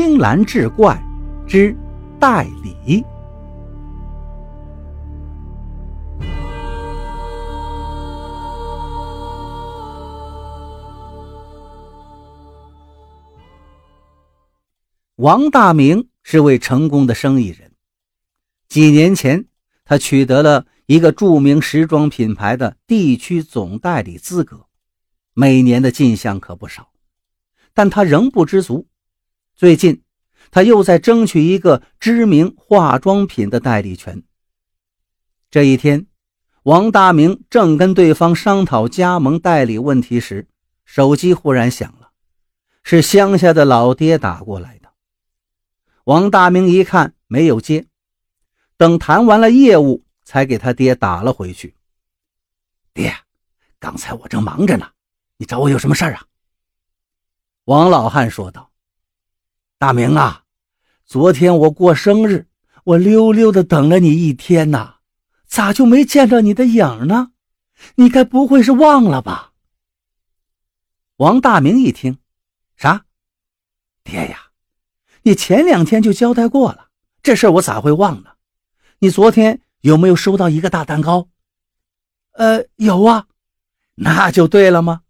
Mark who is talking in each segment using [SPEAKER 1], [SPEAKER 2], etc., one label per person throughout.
[SPEAKER 1] 青蓝志怪之代理。王大明是位成功的生意人。几年前，他取得了一个著名时装品牌的地区总代理资格，每年的进项可不少。但他仍不知足。最近，他又在争取一个知名化妆品的代理权。这一天，王大明正跟对方商讨加盟代理问题时，手机忽然响了，是乡下的老爹打过来的。王大明一看没有接，等谈完了业务，才给他爹打了回去。爹，刚才我正忙着呢，你找我有什么事儿啊？王老汉说道：“大明啊，昨天我过生日，我溜溜的等了你一天呐，咋就没见着你的影呢？你该不会是忘了吧？”王大明一听，啥？爹呀！你前两天就交代过了，这事我咋会忘呢？你昨天有没有收到一个大蛋糕？呃，有啊，那就对了吗？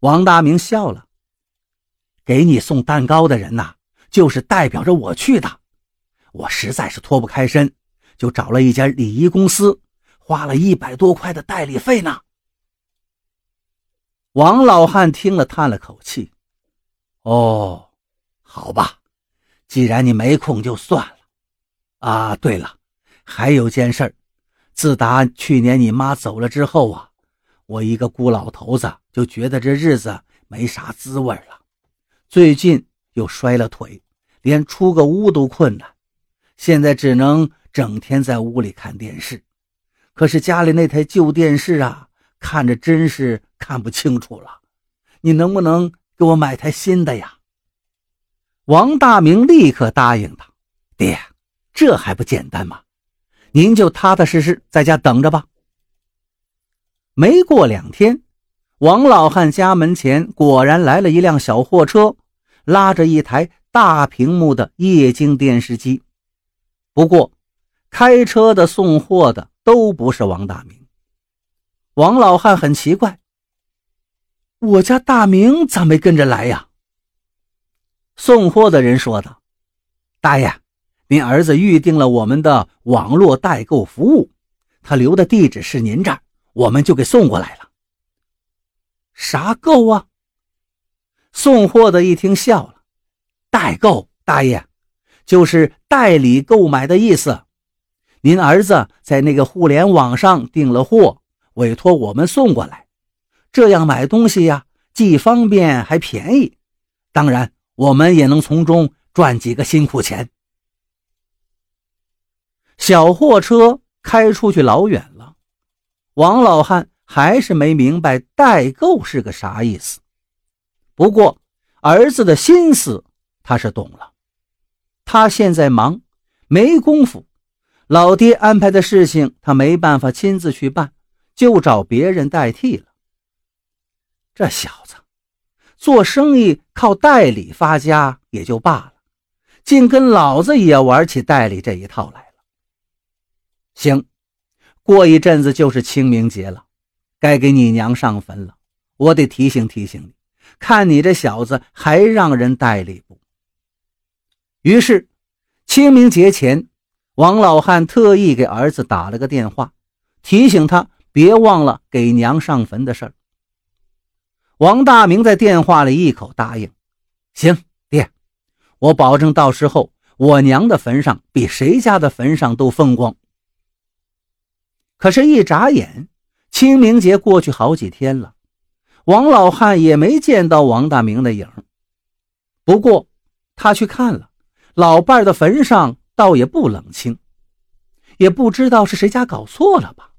[SPEAKER 1] 王大明笑了。给你送蛋糕的人呐，就是代表着我去的。我实在是脱不开身，就找了一家礼仪公司，花了一百多块的代理费呢。王老汉听了，叹了口气：“哦，好吧。”既然你没空，就算了。啊，对了，还有件事儿自打去年你妈走了之后啊，我一个孤老头子就觉得这日子没啥滋味了。最近又摔了腿，连出个屋都困难，现在只能整天在屋里看电视。可是家里那台旧电视啊，看着真是看不清楚了。你能不能给我买台新的呀？王大明立刻答应他：“爹，这还不简单吗？您就踏踏实实在家等着吧。”没过两天，王老汉家门前果然来了一辆小货车，拉着一台大屏幕的液晶电视机。不过，开车的、送货的都不是王大明。王老汉很奇怪：“我家大明咋没跟着来呀？”送货的人说道：“大爷，您儿子预定了我们的网络代购服务，他留的地址是您这儿，我们就给送过来了。”啥购啊？送货的一听笑了：“代购，大爷，就是代理购买的意思。您儿子在那个互联网上订了货，委托我们送过来，这样买东西呀，既方便还便宜，当然。”我们也能从中赚几个辛苦钱。小货车开出去老远了，王老汉还是没明白代购是个啥意思。不过儿子的心思他是懂了。他现在忙，没工夫，老爹安排的事情他没办法亲自去办，就找别人代替了。这小子。做生意靠代理发家也就罢了，竟跟老子也玩起代理这一套来了。行，过一阵子就是清明节了，该给你娘上坟了，我得提醒提醒你，看你这小子还让人代理不？于是，清明节前，王老汉特意给儿子打了个电话，提醒他别忘了给娘上坟的事儿。王大明在电话里一口答应：“行，爹，我保证到时候我娘的坟上比谁家的坟上都风光。”可是，一眨眼，清明节过去好几天了，王老汉也没见到王大明的影。不过，他去看了老伴的坟上，倒也不冷清，也不知道是谁家搞错了吧？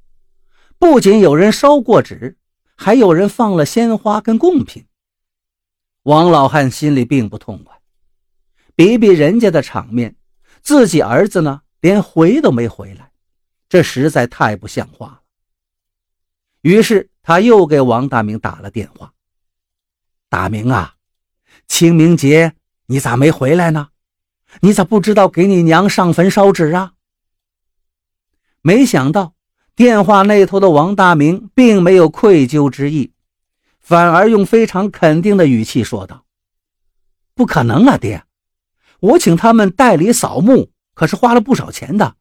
[SPEAKER 1] 不仅有人烧过纸。还有人放了鲜花跟贡品，王老汉心里并不痛快，比比人家的场面，自己儿子呢连回都没回来，这实在太不像话了。于是他又给王大明打了电话：“大明啊，清明节你咋没回来呢？你咋不知道给你娘上坟烧纸啊？”没想到电话那头的王大明并没有愧疚之意，反而用非常肯定的语气说道：“不可能啊，爹！我请他们代理扫墓，可是花了不少钱的。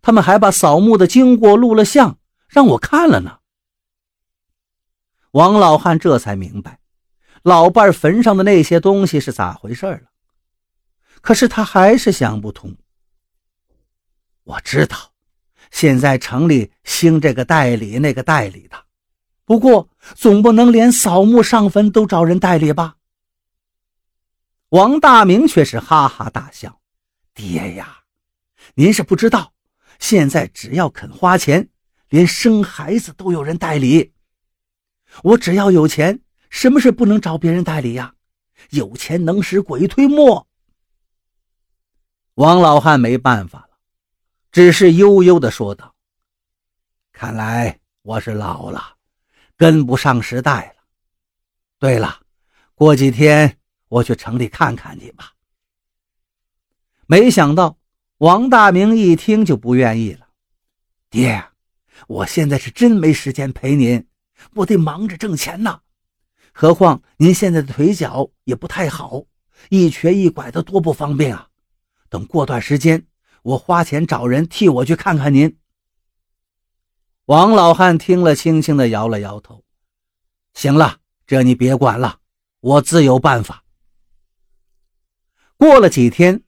[SPEAKER 1] 他们还把扫墓的经过录了像，让我看了呢。”王老汉这才明白，老伴坟上的那些东西是咋回事了。可是他还是想不通。我知道。现在城里兴这个代理那个代理的，不过总不能连扫墓上坟都找人代理吧？王大明却是哈哈大笑：“爹呀，您是不知道，现在只要肯花钱，连生孩子都有人代理。我只要有钱，什么事不能找别人代理呀？有钱能使鬼推磨。”王老汉没办法了。只是悠悠地说道：“看来我是老了，跟不上时代了。对了，过几天我去城里看看你吧。”没想到王大明一听就不愿意了：“爹，我现在是真没时间陪您，我得忙着挣钱呢。何况您现在的腿脚也不太好，一瘸一拐的多不方便啊。等过段时间。”我花钱找人替我去看看您。王老汉听了，轻轻的摇了摇头：“行了，这你别管了，我自有办法。”过了几天，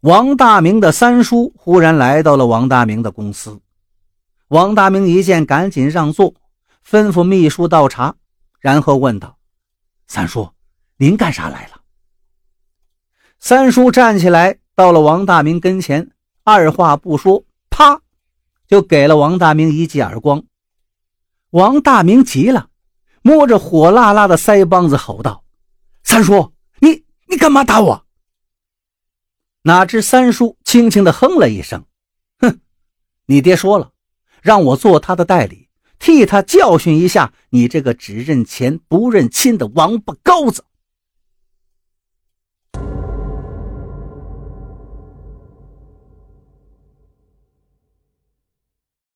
[SPEAKER 1] 王大明的三叔忽然来到了王大明的公司。王大明一见，赶紧让座，吩咐秘书倒茶，然后问道：“三叔，您干啥来了？”三叔站起来，到了王大明跟前。二话不说，啪，就给了王大明一记耳光。王大明急了，摸着火辣辣的腮帮子吼道：“三叔，你你干嘛打我？”哪知三叔轻轻的哼了一声：“哼，你爹说了，让我做他的代理，替他教训一下你这个只认钱不认亲的王八羔子。”